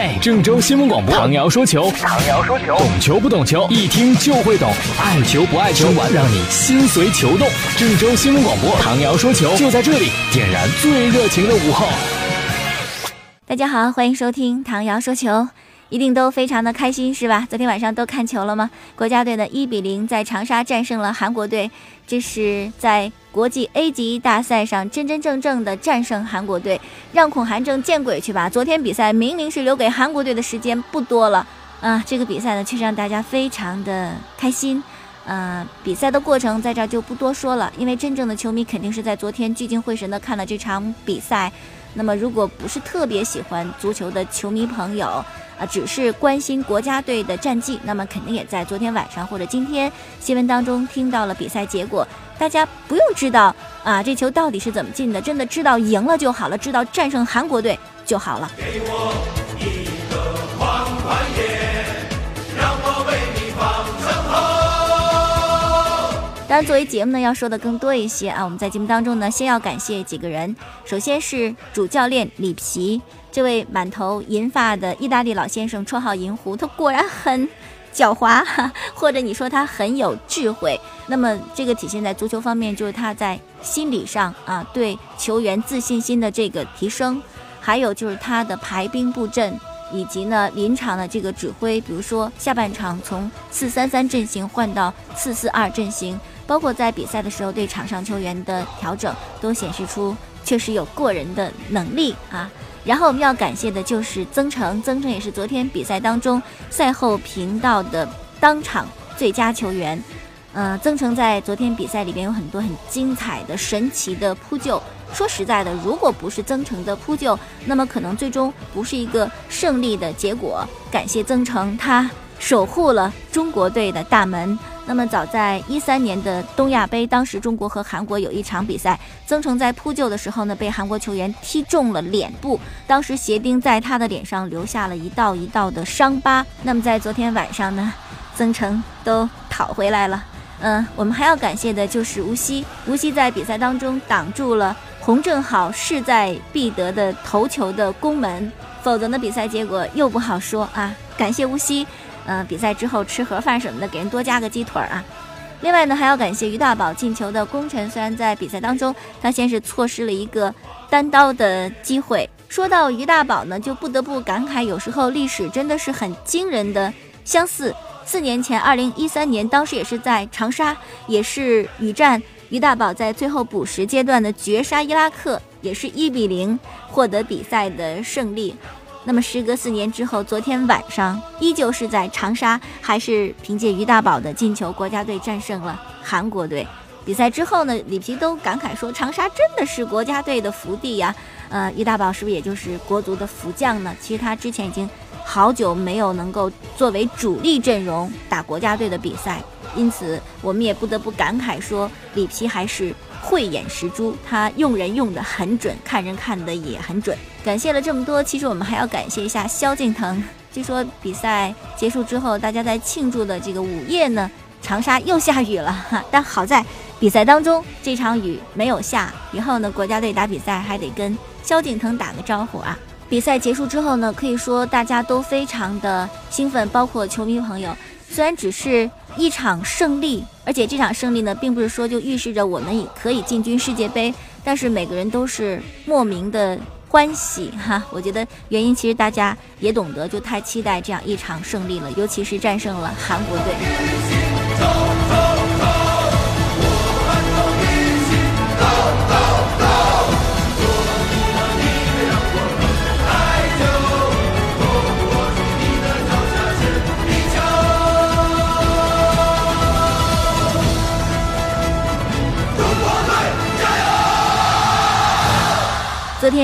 嘿，郑州新闻广播，唐瑶说球，唐瑶说球，懂球不懂球，一听就会懂，爱球不爱球，玩让你心随球动。郑州新闻广播，唐瑶说球就在这里，点燃最热情的午后。大家好，欢迎收听唐瑶说球。一定都非常的开心是吧？昨天晚上都看球了吗？国家队的一比零在长沙战胜了韩国队，这是在国际 A 级大赛上真真正正的战胜韩国队，让孔韩正见鬼去吧！昨天比赛明明是留给韩国队的时间不多了啊，这个比赛呢确实让大家非常的开心。呃，比赛的过程在这儿就不多说了，因为真正的球迷肯定是在昨天聚精会神的看了这场比赛。那么，如果不是特别喜欢足球的球迷朋友，啊，只是关心国家队的战绩，那么肯定也在昨天晚上或者今天新闻当中听到了比赛结果。大家不用知道啊，这球到底是怎么进的，真的知道赢了就好了，知道战胜韩国队就好了。给我一当然，作为节目呢，要说的更多一些啊。我们在节目当中呢，先要感谢几个人，首先是主教练里皮。这位满头银发的意大利老先生，绰号银狐，他果然很狡猾，或者你说他很有智慧。那么这个体现在足球方面，就是他在心理上啊，对球员自信心的这个提升，还有就是他的排兵布阵，以及呢临场的这个指挥，比如说下半场从四三三阵型换到四四二阵型，包括在比赛的时候对场上球员的调整，都显示出确实有过人的能力啊。然后我们要感谢的就是曾诚，曾诚也是昨天比赛当中赛后频道的当场最佳球员。呃，曾诚在昨天比赛里边有很多很精彩的、神奇的扑救。说实在的，如果不是曾诚的扑救，那么可能最终不是一个胜利的结果。感谢曾诚，他守护了中国队的大门。那么早在一三年的东亚杯，当时中国和韩国有一场比赛，曾诚在扑救的时候呢，被韩国球员踢中了脸部，当时鞋钉在他的脸上留下了一道一道的伤疤。那么在昨天晚上呢，曾诚都讨回来了。嗯，我们还要感谢的就是吴曦，吴曦在比赛当中挡住了洪正好势在必得的头球的攻门，否则呢比赛结果又不好说啊。感谢吴曦。嗯，比赛之后吃盒饭什么的，给人多加个鸡腿儿啊。另外呢，还要感谢于大宝进球的功臣。虽然在比赛当中，他先是错失了一个单刀的机会。说到于大宝呢，就不得不感慨，有时候历史真的是很惊人的相似。四年前，二零一三年，当时也是在长沙，也是雨战，于大宝在最后补时阶段的绝杀伊拉克，也是一比零获得比赛的胜利。那么时隔四年之后，昨天晚上依旧是在长沙，还是凭借于大宝的进球，国家队战胜了韩国队。比赛之后呢，里皮都感慨说：“长沙真的是国家队的福地呀。”呃，于大宝是不是也就是国足的福将呢？其实他之前已经好久没有能够作为主力阵容打国家队的比赛，因此我们也不得不感慨说，里皮还是。慧眼识珠，他用人用的很准，看人看的也很准。感谢了这么多，其实我们还要感谢一下萧敬腾。据说比赛结束之后，大家在庆祝的这个午夜呢，长沙又下雨了哈。但好在比赛当中这场雨没有下，以后呢国家队打比赛还得跟萧敬腾打个招呼啊。比赛结束之后呢，可以说大家都非常的兴奋，包括球迷朋友。虽然只是一场胜利，而且这场胜利呢，并不是说就预示着我们也可以进军世界杯，但是每个人都是莫名的欢喜哈。我觉得原因其实大家也懂得，就太期待这样一场胜利了，尤其是战胜了韩国队。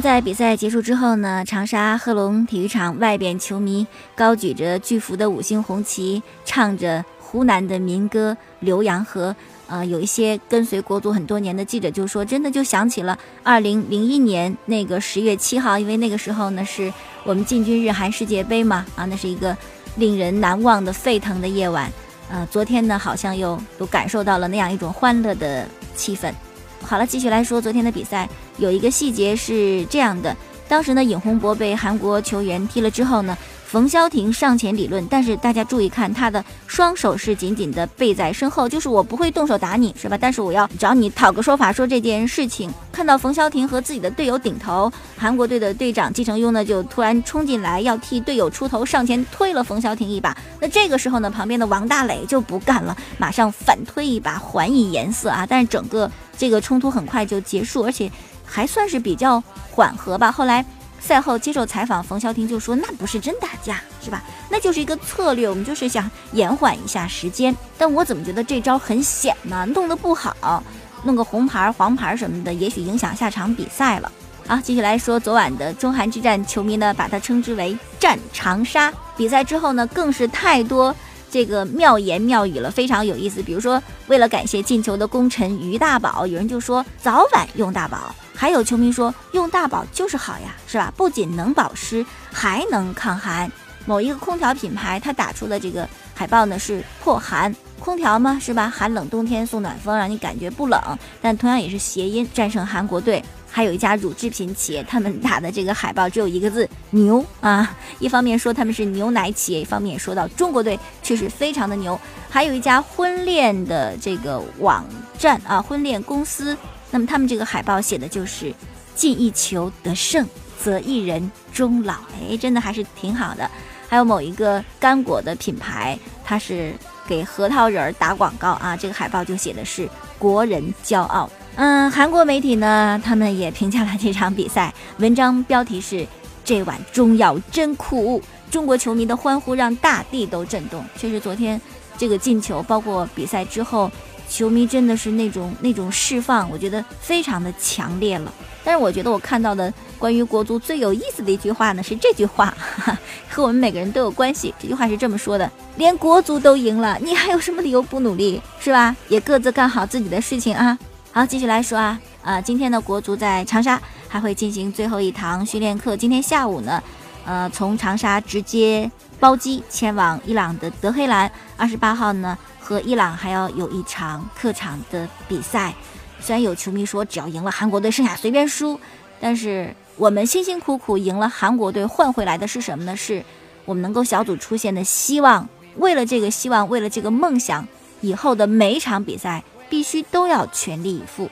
在比赛结束之后呢，长沙贺龙体育场外边，球迷高举着巨幅的五星红旗，唱着湖南的民歌《浏阳河》。呃，有一些跟随国足很多年的记者就说，真的就想起了二零零一年那个十月七号，因为那个时候呢是我们进军日韩世界杯嘛，啊，那是一个令人难忘的沸腾的夜晚。呃，昨天呢，好像又又感受到了那样一种欢乐的气氛。好了，继续来说昨天的比赛。有一个细节是这样的，当时呢，尹洪博被韩国球员踢了之后呢。冯潇霆上前理论，但是大家注意看，他的双手是紧紧的背在身后，就是我不会动手打你，是吧？但是我要找你讨个说法，说这件事情。看到冯潇霆和自己的队友顶头，韩国队的队长季承庸呢就突然冲进来要替队友出头，上前推了冯潇霆一把。那这个时候呢，旁边的王大磊就不干了，马上反推一把，还以颜色啊！但是整个这个冲突很快就结束，而且还算是比较缓和吧。后来。赛后接受采访，冯潇霆就说：“那不是真打架，是吧？那就是一个策略，我们就是想延缓一下时间。但我怎么觉得这招很险呢？弄得不好，弄个红牌、黄牌什么的，也许影响下场比赛了。”啊，继续来说昨晚的中韩之战，球迷呢把它称之为“战长沙”。比赛之后呢，更是太多这个妙言妙语了，非常有意思。比如说，为了感谢进球的功臣于大宝，有人就说早晚用大宝。还有球迷说用大宝就是好呀，是吧？不仅能保湿，还能抗寒。某一个空调品牌，它打出的这个海报呢是破寒空调嘛，是吧？寒冷冬天送暖风，让你感觉不冷。但同样也是谐音，战胜韩国队。还有一家乳制品企业，他们打的这个海报只有一个字牛啊。一方面说他们是牛奶企业，一方面也说到中国队确实非常的牛。还有一家婚恋的这个网站啊，婚恋公司。那么他们这个海报写的就是“进一球得胜，则一人终老”。哎，真的还是挺好的。还有某一个干果的品牌，它是给核桃仁儿打广告啊，这个海报就写的是“国人骄傲”。嗯，韩国媒体呢，他们也评价了这场比赛，文章标题是“这碗中药真酷”，中国球迷的欢呼让大地都震动。确实，昨天这个进球，包括比赛之后。球迷真的是那种那种释放，我觉得非常的强烈了。但是我觉得我看到的关于国足最有意思的一句话呢，是这句话，和我们每个人都有关系。这句话是这么说的：连国足都赢了，你还有什么理由不努力，是吧？也各自干好自己的事情啊。好，继续来说啊，呃，今天的国足在长沙还会进行最后一堂训练课。今天下午呢，呃，从长沙直接包机前往伊朗的德黑兰。二十八号呢。和伊朗还要有一场客场的比赛，虽然有球迷说只要赢了韩国队，剩下随便输，但是我们辛辛苦苦赢了韩国队，换回来的是什么呢？是我们能够小组出线的希望。为了这个希望，为了这个梦想，以后的每一场比赛必须都要全力以赴。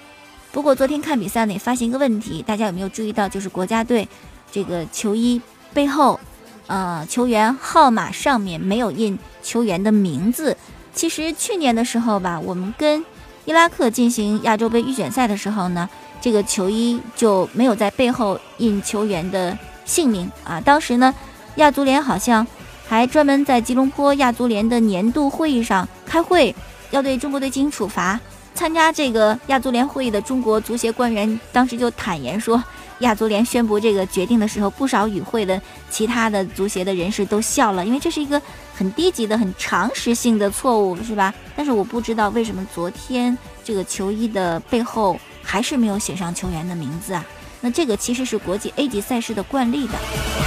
不过昨天看比赛呢，也发现一个问题，大家有没有注意到？就是国家队这个球衣背后，呃，球员号码上面没有印球员的名字。其实去年的时候吧，我们跟伊拉克进行亚洲杯预选赛的时候呢，这个球衣就没有在背后印球员的姓名啊。当时呢，亚足联好像还专门在吉隆坡亚足联的年度会议上开会，要对中国队进行处罚。参加这个亚足联会议的中国足协官员当时就坦言说。亚足联宣布这个决定的时候，不少与会的其他的足协的人士都笑了，因为这是一个很低级的、很常识性的错误，是吧？但是我不知道为什么昨天这个球衣的背后还是没有写上球员的名字啊？那这个其实是国际 A 级赛事的惯例的。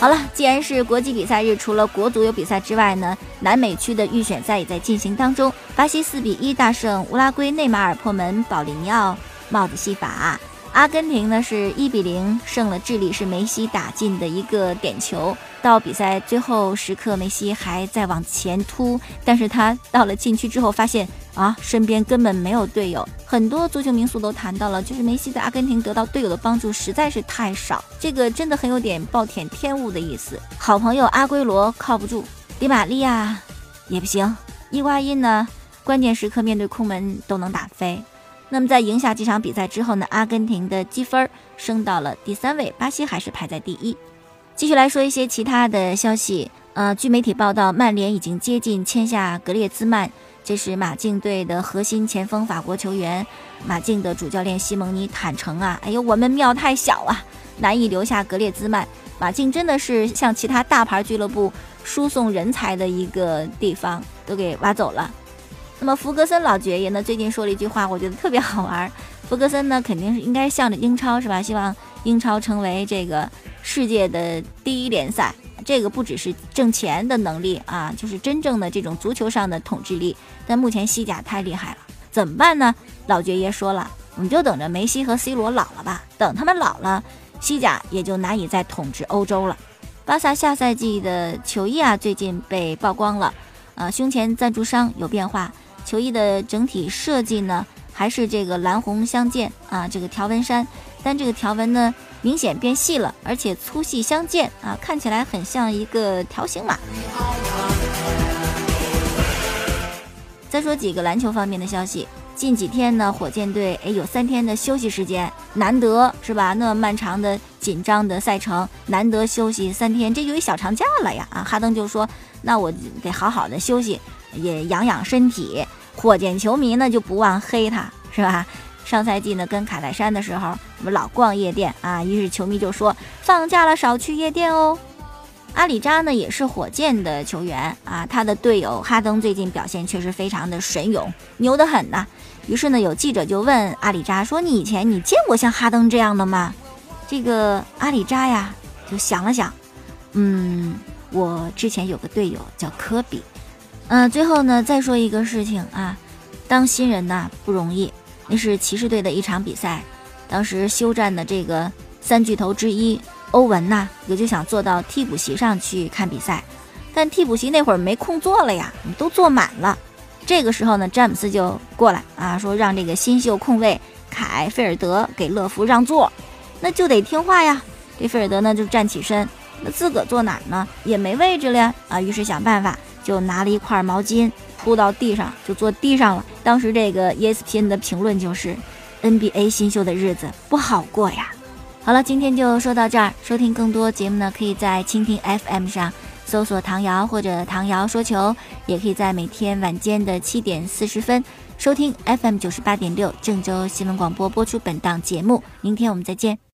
好了，既然是国际比赛日，除了国足有比赛之外呢，南美区的预选赛也在进行当中。巴西四比一大胜乌拉圭，内马尔破门，保利尼奥。帽子戏法，阿根廷呢是一比零胜了智利，是梅西打进的一个点球。到比赛最后时刻，梅西还在往前突，但是他到了禁区之后，发现啊，身边根本没有队友。很多足球名宿都谈到了，就是梅西在阿根廷得到队友的帮助实在是太少，这个真的很有点暴殄天物的意思。好朋友阿圭罗靠不住，迪玛利亚也不行，伊瓜因呢，关键时刻面对空门都能打飞。那么在赢下这场比赛之后呢，阿根廷的积分升到了第三位，巴西还是排在第一。继续来说一些其他的消息，呃，据媒体报道，曼联已经接近签下格列兹曼，这是马竞队的核心前锋，法国球员。马竞的主教练西蒙尼坦诚啊，哎呦，我们庙太小啊，难以留下格列兹曼。马竞真的是向其他大牌俱乐部输送人才的一个地方，都给挖走了。那么福格森老爵爷呢？最近说了一句话，我觉得特别好玩。福格森呢，肯定是应该向着英超是吧？希望英超成为这个世界的第一联赛。这个不只是挣钱的能力啊，就是真正的这种足球上的统治力。但目前西甲太厉害了，怎么办呢？老爵爷说了，我们就等着梅西和 C 罗老了吧。等他们老了，西甲也就难以再统治欧洲了。巴萨下赛季的球衣啊，最近被曝光了，呃，胸前赞助商有变化，球衣的整体设计呢，还是这个蓝红相间啊，这个条纹衫，但这个条纹呢，明显变细了，而且粗细相间啊，看起来很像一个条形码。再说几个篮球方面的消息。近几天呢，火箭队诶有三天的休息时间，难得是吧？那漫长的紧张的赛程，难得休息三天，这就一小长假了呀！啊，哈登就说：“那我得好好的休息，也养养身体。”火箭球迷呢就不忘黑他，是吧？上赛季呢跟卡戴珊的时候，我们老逛夜店啊，于是球迷就说：“放假了少去夜店哦。”阿里扎呢也是火箭的球员啊，他的队友哈登最近表现确实非常的神勇，牛得很呐。于是呢，有记者就问阿里扎说：“你以前你见过像哈登这样的吗？”这个阿里扎呀就想了想，嗯，我之前有个队友叫科比。嗯，最后呢再说一个事情啊，当新人呐不容易。那是骑士队的一场比赛，当时休战的这个三巨头之一。欧文呐，也就想坐到替补席上去看比赛，但替补席那会儿没空坐了呀，都坐满了。这个时候呢，詹姆斯就过来啊，说让这个新秀控卫凯菲尔德给乐福让座，那就得听话呀。这菲尔德呢就站起身，那自个坐哪儿呢？也没位置了呀啊，于是想办法就拿了一块毛巾扑到地上，就坐地上了。当时这个 ESPN 的评论就是：NBA 新秀的日子不好过呀。好了，今天就说到这儿。收听更多节目呢，可以在蜻蜓 FM 上搜索“唐瑶”或者“唐瑶说球”，也可以在每天晚间的七点四十分收听 FM 九十八点六郑州新闻广播播出本档节目。明天我们再见。